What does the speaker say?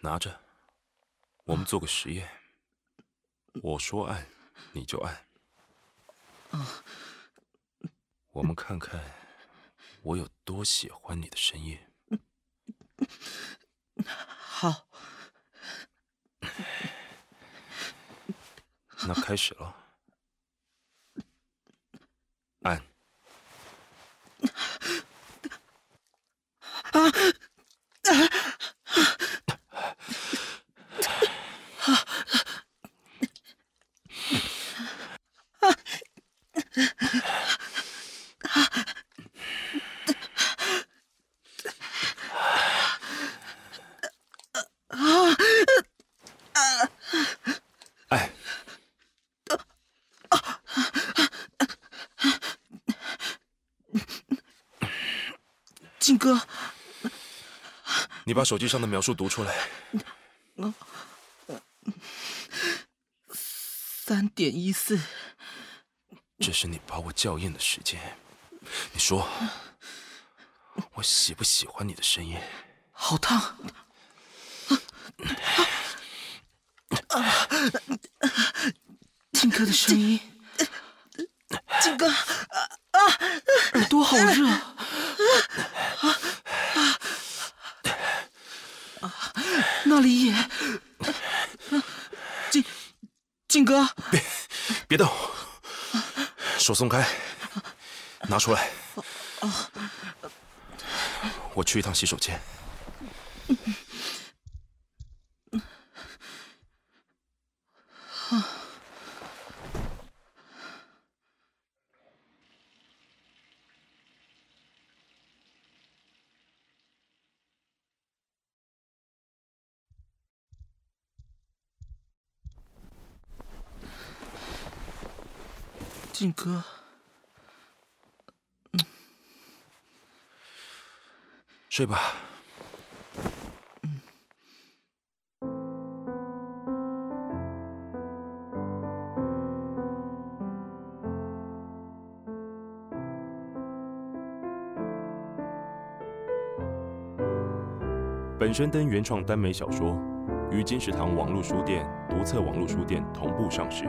拿着，我们做个实验。我说按，你就按。我们看看我有多喜欢你的声音。好，那开始了。按。啊啊啊啊啊啊啊，靖！哥，你把手机上的描述读出来。三点一四，这是你把我校验的时间。你说，我喜不喜欢你的声音？好烫！靖哥的声音，靖哥，耳朵好热。那里也，静静哥，别别动，手松开，拿出来。我去一趟洗手间。静哥，睡吧。本身登原创耽美小说，于金石堂网络书店、独册网络书店同步上市。